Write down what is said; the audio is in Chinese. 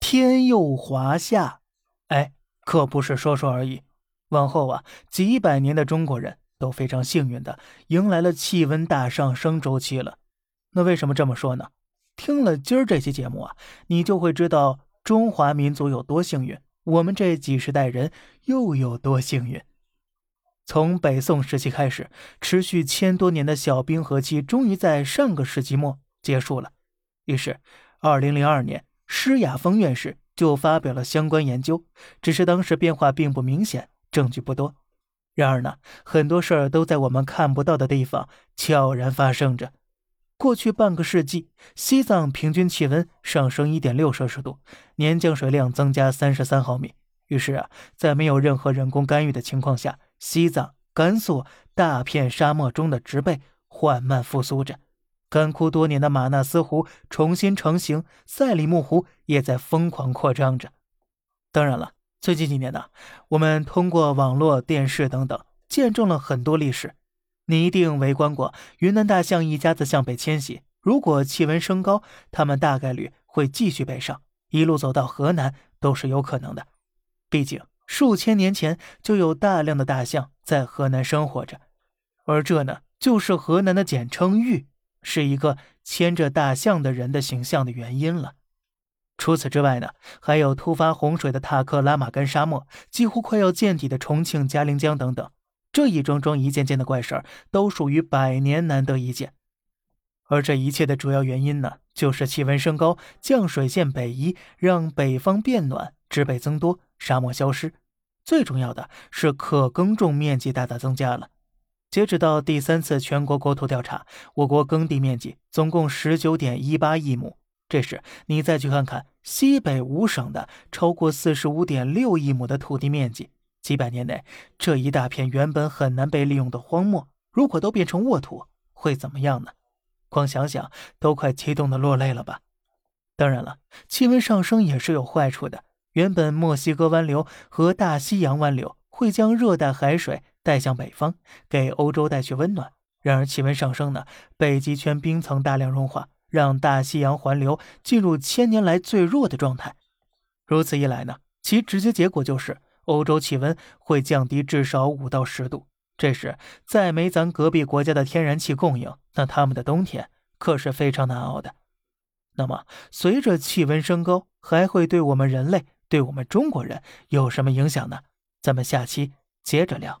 天佑华夏，哎，可不是说说而已。往后啊，几百年的中国人都非常幸运的迎来了气温大上升周期了。那为什么这么说呢？听了今儿这期节目啊，你就会知道中华民族有多幸运，我们这几十代人又有多幸运。从北宋时期开始，持续千多年的小冰河期终于在上个世纪末结束了。于是，二零零二年。施雅峰院士就发表了相关研究，只是当时变化并不明显，证据不多。然而呢，很多事儿都在我们看不到的地方悄然发生着。过去半个世纪，西藏平均气温上升一点六摄氏度，年降水量增加三十三毫米。于是啊，在没有任何人工干预的情况下，西藏、甘肃大片沙漠中的植被缓慢复苏着。干枯多年的马纳斯湖重新成型，赛里木湖也在疯狂扩张着。当然了，最近几年呢，我们通过网络、电视等等，见证了很多历史。你一定围观过云南大象一家子向北迁徙，如果气温升高，它们大概率会继续北上，一路走到河南都是有可能的。毕竟数千年前就有大量的大象在河南生活着，而这呢，就是河南的简称“豫”。是一个牵着大象的人的形象的原因了。除此之外呢，还有突发洪水的塔克拉玛干沙漠，几乎快要见底的重庆嘉陵江等等，这一桩桩一件件的怪事儿，都属于百年难得一见。而这一切的主要原因呢，就是气温升高，降水线北移，让北方变暖，植被增多，沙漠消失。最重要的是，可耕种面积大大增加了。截止到第三次全国国土调查，我国耕地面积总共十九点一八亿亩。这时，你再去看看西北五省的超过四十五点六亿亩的土地面积，几百年内这一大片原本很难被利用的荒漠，如果都变成沃土，会怎么样呢？光想想都快激动的落泪了吧？当然了，气温上升也是有坏处的。原本墨西哥湾流和大西洋湾流会将热带海水。带向北方，给欧洲带去温暖。然而气温上升呢，北极圈冰层大量融化，让大西洋环流进入千年来最弱的状态。如此一来呢，其直接结果就是欧洲气温会降低至少五到十度。这时再没咱隔壁国家的天然气供应，那他们的冬天可是非常难熬的。那么，随着气温升高，还会对我们人类、对我们中国人有什么影响呢？咱们下期接着聊。